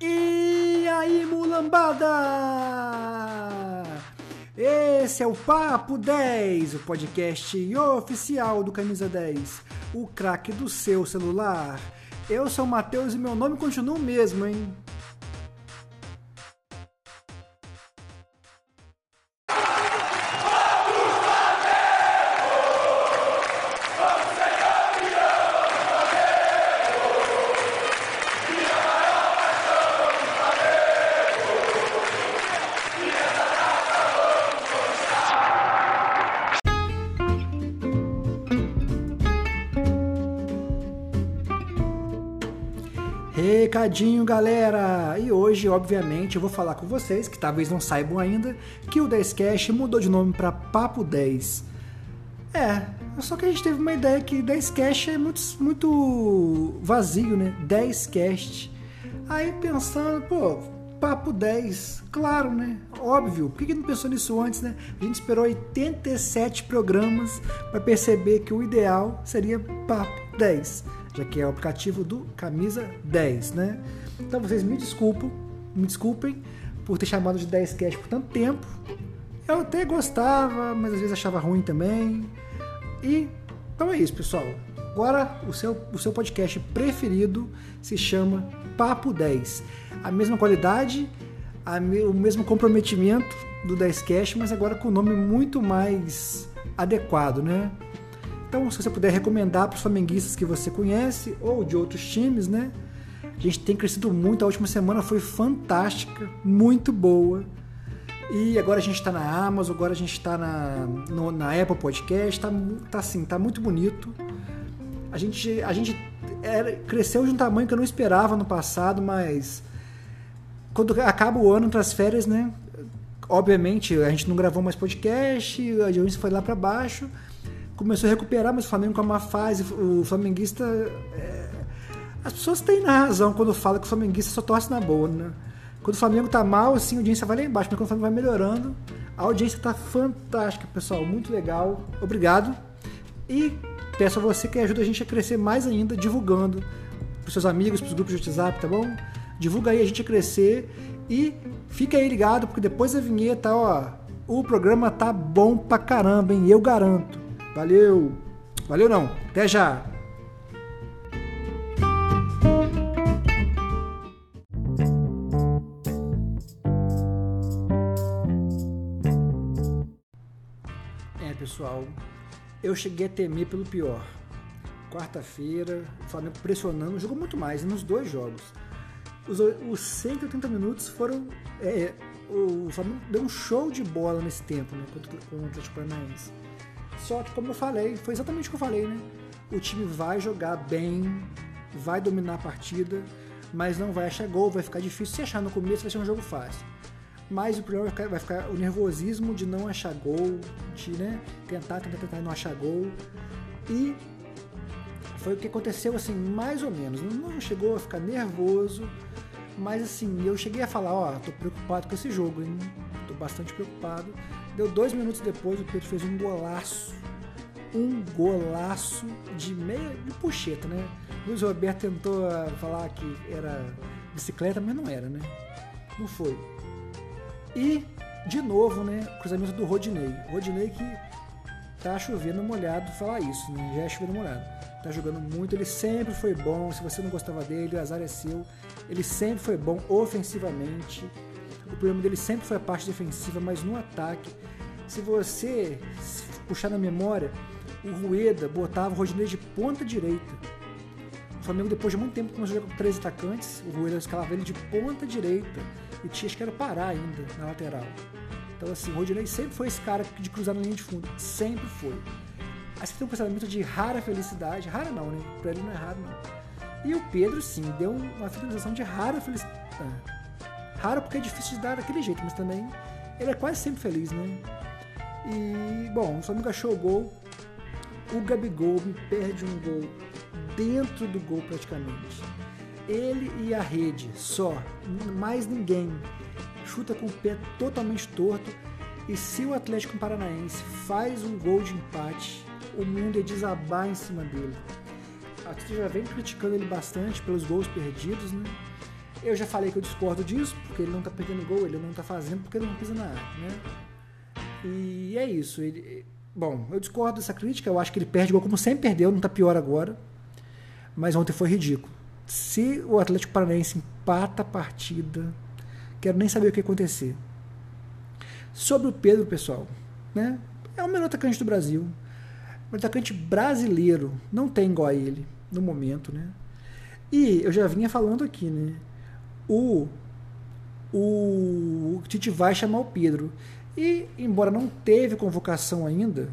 E aí, mulambada! Esse é o Papo 10, o podcast oficial do Camisa 10, o craque do seu celular. Eu sou o Matheus e meu nome continua o mesmo, hein? Recadinho, galera! E hoje, obviamente, eu vou falar com vocês, que talvez não saibam ainda, que o 10cast mudou de nome para Papo 10. É, só que a gente teve uma ideia que 10cast é muito, muito vazio, né? 10cast. Aí pensando, pô, Papo 10, claro, né? Óbvio, por que não pensou nisso antes, né? A gente esperou 87 programas para perceber que o ideal seria Papo 10 já que é o aplicativo do Camisa 10, né? Então vocês me desculpem, me desculpem por ter chamado de 10 Cash por tanto tempo. Eu até gostava, mas às vezes achava ruim também. E então é isso, pessoal. Agora o seu, o seu podcast preferido se chama Papo 10. A mesma qualidade, a me, o mesmo comprometimento do 10 Cash, mas agora com um nome muito mais adequado, né? Então, se você puder recomendar para os flamenguistas que você conhece ou de outros times, né? A gente tem crescido muito. A última semana foi fantástica, muito boa. E agora a gente está na Amazon, agora a gente está na, na Apple Podcast, tá, tá assim, tá muito bonito. A gente, a gente era, cresceu de um tamanho que eu não esperava no passado, mas quando acaba o ano, as férias, né? Obviamente, a gente não gravou mais podcast, a audiência foi lá para baixo começou a recuperar, mas o Flamengo com uma fase, o flamenguista. É... As pessoas têm razão quando falam que o flamenguista só torce na boa, né? Quando o Flamengo tá mal, assim, a audiência vai lá embaixo, mas quando o Flamengo vai melhorando, a audiência tá fantástica, pessoal, muito legal. Obrigado. E peço a você que ajude a gente a crescer mais ainda, divulgando pros seus amigos, pros grupos de WhatsApp, tá bom? Divulga aí a gente a crescer e fica aí ligado, porque depois da vinheta, ó, o programa tá bom pra caramba, hein? Eu garanto. Valeu! Valeu não! Até já! É, pessoal, eu cheguei a temer pelo pior. Quarta-feira, o Flamengo pressionando, jogou muito mais nos dois jogos. Os, os 180 minutos foram. É, o Flamengo deu um show de bola nesse tempo, né? Contra, contra o Atlético Paranaense só que, como eu falei, foi exatamente o que eu falei, né? O time vai jogar bem, vai dominar a partida, mas não vai achar gol, vai ficar difícil. Se achar no começo, vai ser um jogo fácil. Mas o problema vai ficar, vai ficar o nervosismo de não achar gol, de né, tentar, tentar, tentar não achar gol. E foi o que aconteceu, assim, mais ou menos. Não chegou a ficar nervoso, mas assim, eu cheguei a falar, ó, tô preocupado com esse jogo, hein? Tô bastante preocupado. Deu dois minutos depois, o Pedro fez um golaço. Um golaço de meia de puxeta, né? Luiz Roberto tentou ah, falar que era bicicleta, mas não era, né? Não foi. E, de novo, né? Cruzamento do Rodinei. Rodinei que tá chovendo molhado falar isso, né? Já é chovendo molhado. Tá jogando muito, ele sempre foi bom. Se você não gostava dele, o azar é seu. Ele sempre foi bom ofensivamente o problema dele sempre foi a parte defensiva, mas no ataque, se você puxar na memória, o Rueda botava o Rodinei de ponta direita. O Flamengo, depois de muito tempo, começou a jogar com três atacantes. O Rueda escalava ele de ponta direita e tinha que era parar ainda na lateral. Então, assim, o Rodinei sempre foi esse cara de cruzar na linha de fundo. Sempre foi. Aí você tem um pensamento de rara felicidade. Rara não, né? Pra ele não é raro, não. E o Pedro, sim, deu uma finalização de rara felicidade Raro porque é difícil de dar daquele jeito, mas também ele é quase sempre feliz, né? E, bom, o Flamengo achou o gol. O Gabigol perde um gol dentro do gol praticamente. Ele e a rede, só, mais ninguém. Chuta com o pé totalmente torto. E se o Atlético Paranaense faz um gol de empate, o mundo ia desabar em cima dele. A gente já vem criticando ele bastante pelos gols perdidos, né? Eu já falei que eu discordo disso, porque ele não tá perdendo gol, ele não tá fazendo porque ele não pisa na área, né? E é isso. Ele, bom, eu discordo dessa crítica, eu acho que ele perde gol como sempre perdeu, não tá pior agora. Mas ontem foi ridículo. Se o Atlético Paranaense empata a partida, quero nem saber o que acontecer. Sobre o Pedro, pessoal, né? É o melhor atacante do Brasil. Um atacante brasileiro. Não tem igual a ele no momento, né? E eu já vinha falando aqui, né? O, o Tite vai chamar o Pedro. E, embora não teve convocação ainda,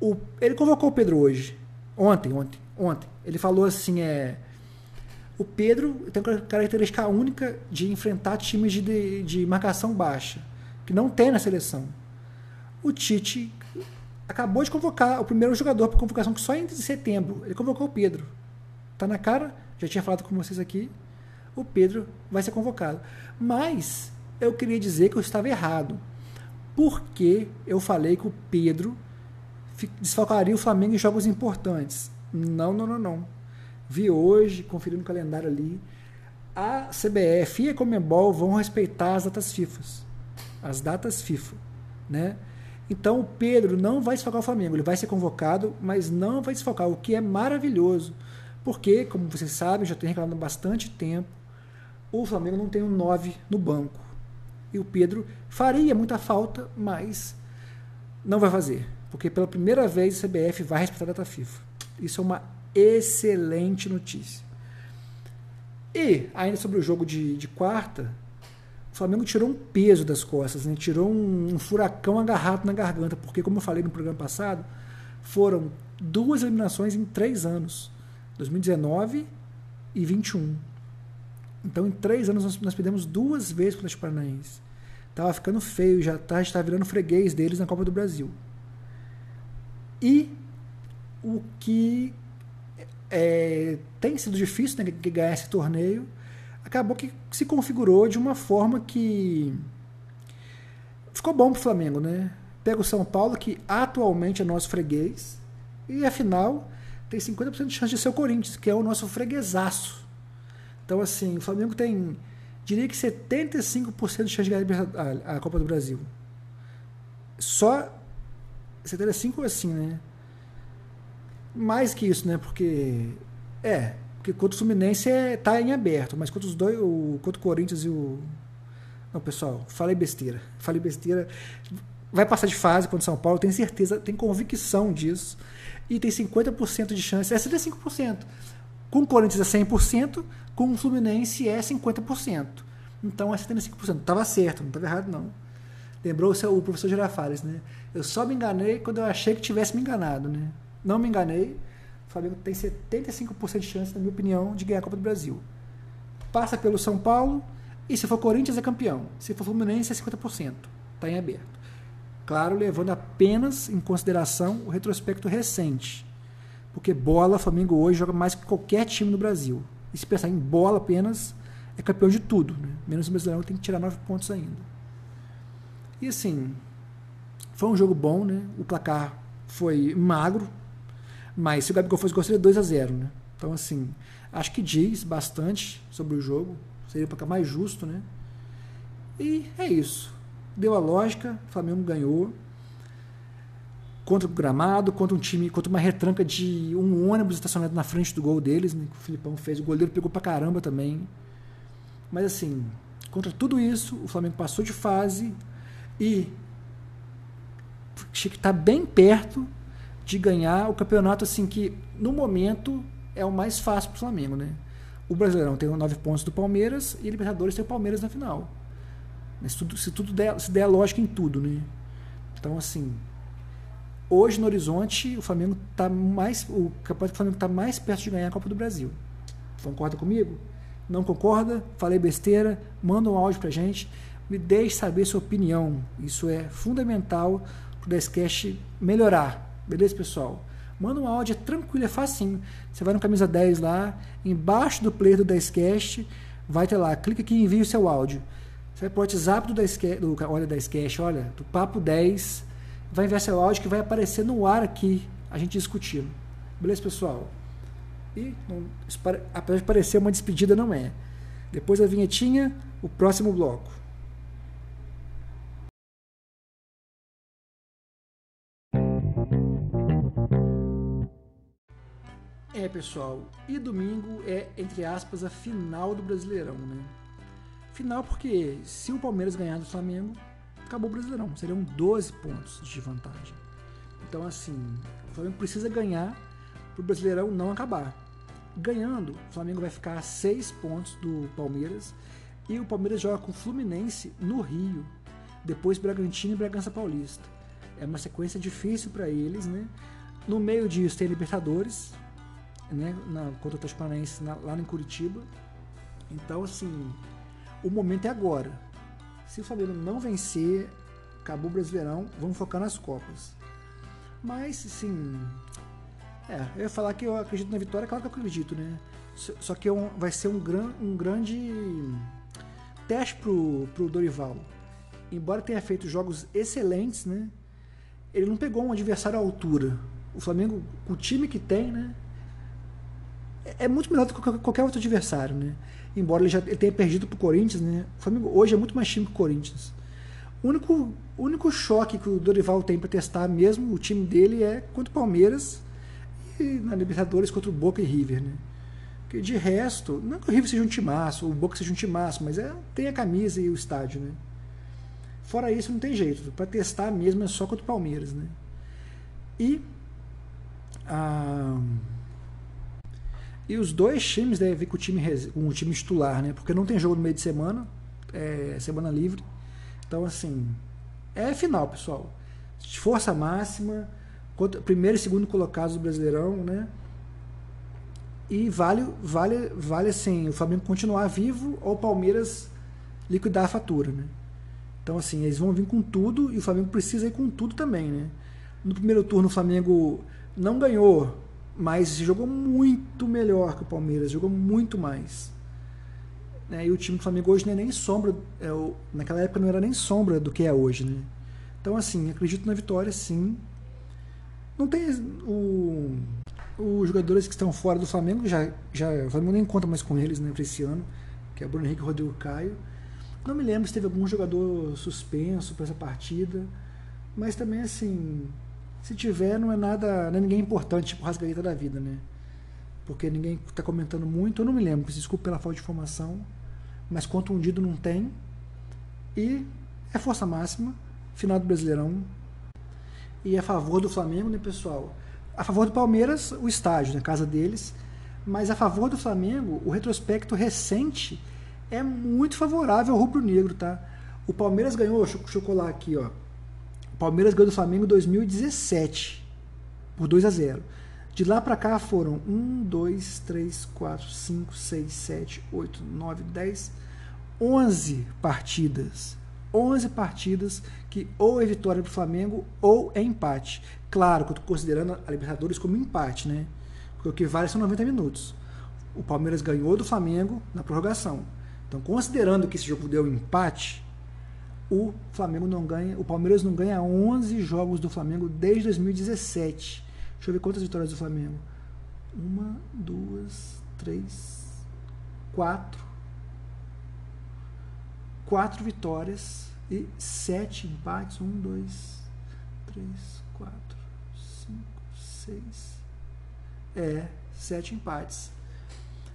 o, ele convocou o Pedro hoje. Ontem, ontem, ontem. Ele falou assim, é... O Pedro tem uma característica única de enfrentar times de, de, de marcação baixa, que não tem na seleção. O Tite acabou de convocar o primeiro jogador para convocação que só em setembro. Ele convocou o Pedro. Tá na cara, já tinha falado com vocês aqui. O Pedro vai ser convocado. Mas eu queria dizer que eu estava errado. Porque eu falei que o Pedro desfalcaria o Flamengo em jogos importantes. Não, não, não, não. Vi hoje, conferindo o calendário ali, a CBF e a Comembol vão respeitar as datas FIFA. As datas FIFA, né? Então o Pedro não vai desfalcar o Flamengo, ele vai ser convocado, mas não vai desfalcar, o que é maravilhoso. Porque, como vocês sabem, já tenho reclamado bastante tempo, o Flamengo não tem um 9 no banco. E o Pedro faria muita falta, mas não vai fazer. Porque pela primeira vez a CBF vai respeitar a data FIFA. Isso é uma excelente notícia. E, ainda sobre o jogo de, de quarta, o Flamengo tirou um peso das costas, né? tirou um, um, furacão agarrado na garganta, porque, como eu falei no programa passado, foram duas eliminações em três anos 2019 e 21. Então, em três anos, nós, nós perdemos duas vezes para o Atlético Paranaense. Tava ficando feio, já tá, está virando freguês deles na Copa do Brasil. E o que é, tem sido difícil né, ganhar esse torneio acabou que se configurou de uma forma que ficou bom para o Flamengo, né? Pega o São Paulo, que atualmente é nosso freguês, e afinal tem 50% de chance de ser o Corinthians, que é o nosso freguesaço. Então, assim, o Flamengo tem, diria que 75% de chance de ganhar a, Copa do Brasil. Só 75% assim, né? Mais que isso, né? Porque. É, porque contra o Fluminense é, tá em aberto, mas contra os dois, o, contra o Corinthians e o. Não, pessoal, falei besteira. Falei besteira. Vai passar de fase contra o São Paulo, tenho certeza, tenho convicção disso. E tem 50% de chance. É 75%. Com o Corinthians é 100%, com o Fluminense é 50%. Então é 75%. Tava certo, não estava errado, não. Lembrou o professor Girafales, né? Eu só me enganei quando eu achei que tivesse me enganado, né? Não me enganei o Flamengo tem 75% de chance, na minha opinião, de ganhar a Copa do Brasil. Passa pelo São Paulo e se for Corinthians é campeão. Se for Fluminense é 50%. Está em aberto. Claro, levando apenas em consideração o retrospecto recente. Porque bola, Flamengo hoje joga mais que qualquer time no Brasil. E se pensar em bola apenas, é campeão de tudo. Né? Menos o brasileiro tem que tirar 9 pontos ainda. E assim, foi um jogo bom, né? O placar foi magro, mas se o Gabigol fosse gol, seria 2 a 0 né? Então, assim, acho que diz bastante sobre o jogo. Seria para ficar mais justo, né? E é isso. Deu a lógica, o Flamengo ganhou. Contra o gramado, contra um time, contra uma retranca de um ônibus estacionado na frente do gol deles, né, que o Filipão fez. O goleiro pegou pra caramba também. Mas assim, contra tudo isso, o Flamengo passou de fase e está bem perto de ganhar o campeonato assim que no momento é o mais fácil para o Flamengo, né? O Brasileirão tem nove pontos do Palmeiras e a Libertadores tem o Palmeiras na final. Tudo, se tudo der, se der lógica em tudo, né? Então assim, hoje no horizonte o Flamengo tá mais o campeonato do Flamengo está mais perto de ganhar a Copa do Brasil. Concorda comigo? Não concorda? Falei besteira? Manda um áudio pra gente. Me deixe saber sua opinião. Isso é fundamental para o Deskcast melhorar Beleza, pessoal? Manda um áudio, é tranquilo, é facinho. Você vai no camisa 10 lá, embaixo do player do 10cast, vai ter lá, clica aqui e envia o seu áudio. Você vai para o WhatsApp do 10cast, do, olha, 10cast, olha, do Papo 10, vai enviar seu áudio que vai aparecer no ar aqui, a gente discutindo. Beleza, pessoal? E, não, apesar de parecer uma despedida, não é. Depois da vinhetinha, o próximo bloco. É, pessoal, e domingo é, entre aspas, a final do Brasileirão, né? Final porque se o Palmeiras ganhar do Flamengo, acabou o Brasileirão. Seriam 12 pontos de vantagem. Então, assim, o Flamengo precisa ganhar para o Brasileirão não acabar. Ganhando, o Flamengo vai ficar a 6 pontos do Palmeiras e o Palmeiras joga com o Fluminense no Rio, depois Bragantino e Bragança Paulista. É uma sequência difícil para eles, né? No meio disso tem Libertadores, né? Na, contra o Atlético lá em Curitiba. Então, assim, o momento é agora. Se o Flamengo não vencer, acabou o Brasileirão, vamos focar nas Copas. Mas, sim, é, eu ia falar que eu acredito na vitória, claro que eu acredito, né? Só que é vai ser um, gran, um grande teste pro, pro Dorival. Embora tenha feito jogos excelentes, né? Ele não pegou um adversário à altura. O Flamengo, com o time que tem, né? É, é muito melhor do que qualquer outro adversário, né? Embora ele já tenha perdido pro Corinthians, né? O Flamengo hoje é muito mais time que o Corinthians. O único, único choque que o Dorival tem para testar mesmo o time dele é contra o Palmeiras e na Libertadores contra o Boca e River, né? Porque de resto, não que o River seja um timaço, ou o Boca seja um timaço, mas é, tem a camisa e o estádio, né? Fora isso, não tem jeito. Para testar mesmo é só contra o Palmeiras, né? E. Ah, e os dois times devem vir com o time, o time titular, né? Porque não tem jogo no meio de semana, é semana livre. Então, assim, é final, pessoal. Força máxima, primeiro e segundo colocados do Brasileirão, né? E vale, vale, vale assim, o Flamengo continuar vivo ou o Palmeiras liquidar a fatura, né? Então, assim, eles vão vir com tudo e o Flamengo precisa ir com tudo também, né? No primeiro turno, o Flamengo não ganhou, mas jogou muito melhor que o Palmeiras, jogou muito mais. Né? E o time do Flamengo hoje não é nem sombra, é, naquela época não era nem sombra do que é hoje. Né? Então, assim, acredito na vitória, sim. Não tem o, os jogadores que estão fora do Flamengo, já, já o Flamengo nem conta mais com eles né, para esse ano, que é Bruno Henrique Rodrigo Caio. Não me lembro se teve algum jogador suspenso para essa partida, mas também, assim, se tiver, não é nada, não é ninguém importante, tipo Rasgaeta da vida, né? Porque ninguém está comentando muito, eu não me lembro, desculpe pela falta de informação mas contundido não tem. E é força máxima, final do Brasileirão. E a favor do Flamengo, né, pessoal? A favor do Palmeiras, o estádio, na né, casa deles. Mas a favor do Flamengo, o retrospecto recente é muito favorável ao rubro-negro, tá? O Palmeiras ganhou, deixa eu colar aqui, ó. Palmeiras ganhou do Flamengo em 2017 por 2 a 0. De lá para cá foram 1, 2, 3, 4, 5, 6, 7, 8, 9, 10, 11 partidas. 11 partidas que ou é vitória para o Flamengo ou é empate. Claro que eu estou considerando a Libertadores como empate, né? Porque o que vale são 90 minutos. O Palmeiras ganhou do Flamengo na prorrogação. Então, considerando que esse jogo deu empate, o Flamengo não ganha, o Palmeiras não ganha 11 jogos do Flamengo desde 2017. Deixa eu ver quantas vitórias do Flamengo. Uma, duas, três, quatro quatro vitórias e sete empates. Um, dois, três, quatro, cinco, seis. É, sete empates.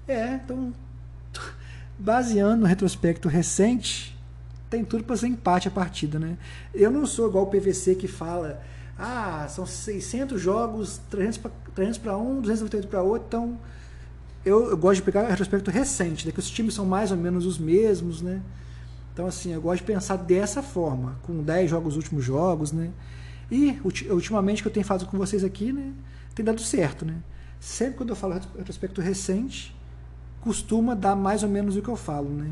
É, então, baseando no retrospecto recente, tem tudo para ser empate a partida, né? Eu não sou igual o PVC que fala, ah, são 600 jogos, 300 para um, 298 para outro, então eu, eu, gosto de pegar retrospecto recente, né, que os times são mais ou menos os mesmos, né? Então, assim, eu gosto de pensar dessa forma, com 10 jogos, últimos jogos, né? E, ultimamente, que eu tenho falado com vocês aqui, né? Tem dado certo, né? Sempre quando eu falo retrospecto recente, costuma dar mais ou menos o que eu falo, né?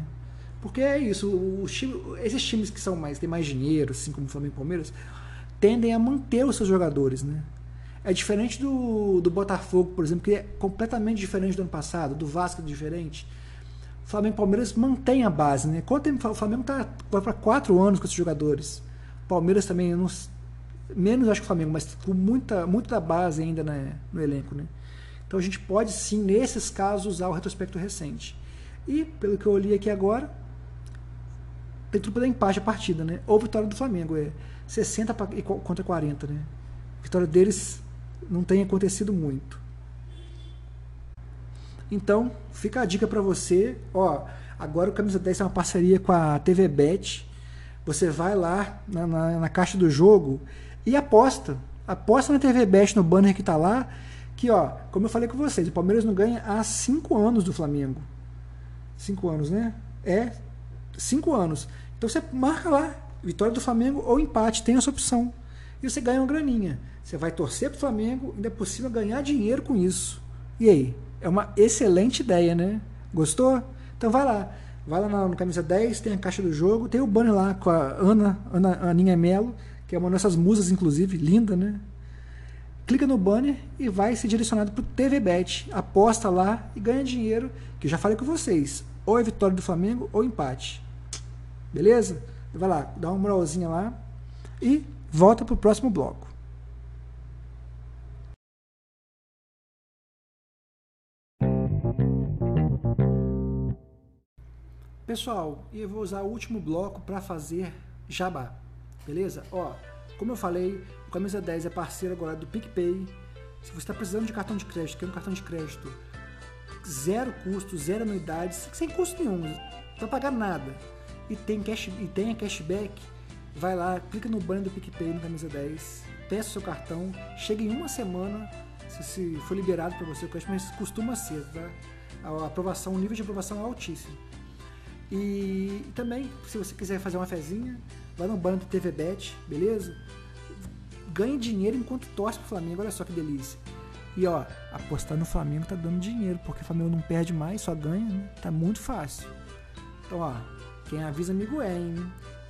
Porque é isso, time, esses times que são mais, têm mais dinheiro, assim como o Flamengo e Palmeiras, tendem a manter os seus jogadores, né? É diferente do, do Botafogo, por exemplo, que é completamente diferente do ano passado, do Vasco é diferente. Flamengo e Palmeiras mantém a base, né? Quanto tempo o Flamengo tá, vai para quatro anos com esses jogadores. Palmeiras também, não, menos acho que o Flamengo, mas com muita, muita da base ainda né, no elenco, né? Então a gente pode sim, nesses casos, usar o retrospecto recente. E, pelo que eu li aqui agora, tem tudo para empate a partida, né? Ou vitória do Flamengo, é 60 contra 40, né? vitória deles não tem acontecido muito. Então, fica a dica para você, ó, agora o Camisa 10 é uma parceria com a TV Bet. Você vai lá na, na, na caixa do jogo e aposta. Aposta na TV Bet, no banner que está lá, que ó, como eu falei com vocês, o Palmeiras não ganha há 5 anos do Flamengo. 5 anos, né? É, 5 anos. Então você marca lá, vitória do Flamengo ou empate, tem essa opção. E você ganha uma graninha. Você vai torcer para o Flamengo, ainda por cima ganhar dinheiro com isso. E aí? É uma excelente ideia, né? Gostou? Então vai lá. Vai lá no Camisa 10, tem a caixa do jogo, tem o banner lá com a Ana, Ana Aninha Melo, que é uma das nossas musas, inclusive, linda, né? Clica no banner e vai ser direcionado para o TV Bet. Aposta lá e ganha dinheiro, que eu já falei com vocês. Ou é vitória do Flamengo ou empate. Beleza? Vai lá, dá uma moralzinha lá e volta para o próximo bloco. Pessoal, eu vou usar o último bloco para fazer jabá, beleza? Ó, como eu falei, o Camisa 10 é parceiro agora do PicPay. Se você está precisando de cartão de crédito, quer um cartão de crédito zero custo, zero anuidades, sem custo nenhum, não pagar nada. E tem, cash, e tem cashback, vai lá, clica no banner do PicPay no Camisa 10, peça o seu cartão, chega em uma semana, se, se for liberado para você, mas costuma ser, tá? A aprovação, o nível de aprovação é altíssimo. E também, se você quiser fazer uma fezinha, vai no banner do TV Bet, beleza? Ganhe dinheiro enquanto torce pro Flamengo, olha só que delícia. E ó, apostar no Flamengo tá dando dinheiro, porque o Flamengo não perde mais, só ganha, né? Tá muito fácil. Então, ó, quem avisa amigo é, hein?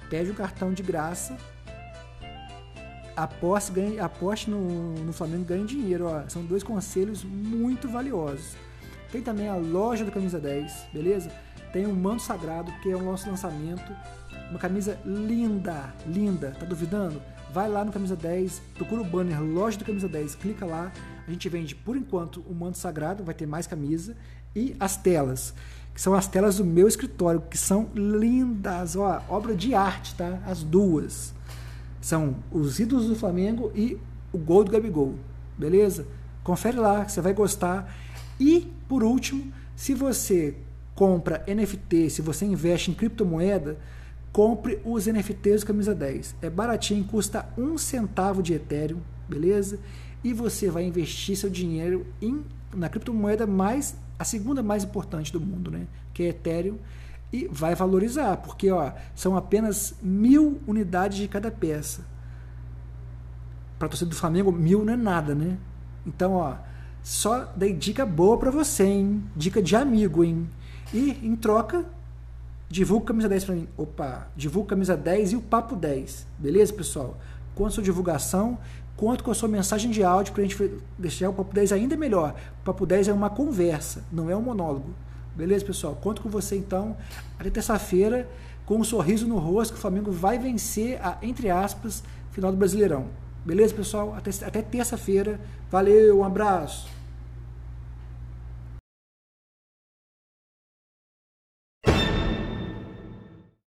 Pede o um cartão de graça. Aposte, ganhe, aposte no, no Flamengo ganhe dinheiro, ó. São dois conselhos muito valiosos. Tem também a loja do Camisa 10, beleza? Tem um manto sagrado, que é o nosso lançamento. Uma camisa linda, linda. Tá duvidando? Vai lá no Camisa 10, procura o banner Loja do Camisa 10, clica lá. A gente vende, por enquanto, o manto sagrado, vai ter mais camisa. E as telas, que são as telas do meu escritório, que são lindas. Ó, obra de arte, tá? As duas. São os ídolos do Flamengo e o gol do Gabigol. Beleza? Confere lá, você vai gostar. E, por último, se você compra NFT, se você investe em criptomoeda, compre os NFTs do Camisa 10. É baratinho, custa um centavo de Ethereum, beleza? E você vai investir seu dinheiro em, na criptomoeda mais, a segunda mais importante do mundo, né? Que é Ethereum. E vai valorizar, porque ó, são apenas mil unidades de cada peça. Para torcedor do Flamengo, mil não é nada, né? Então, ó, só dei dica boa para você, hein? Dica de amigo, hein? E, em troca, divulga camisa 10 para mim. Opa, divulga camisa 10 e o papo 10. Beleza, pessoal? Com a sua divulgação, conto com a sua mensagem de áudio para a gente deixar o papo 10 ainda melhor. O papo 10 é uma conversa, não é um monólogo. Beleza, pessoal? Conto com você então até terça-feira com um sorriso no rosto que o Flamengo vai vencer a, entre aspas, final do Brasileirão. Beleza, pessoal? Até, até terça-feira. Valeu, um abraço.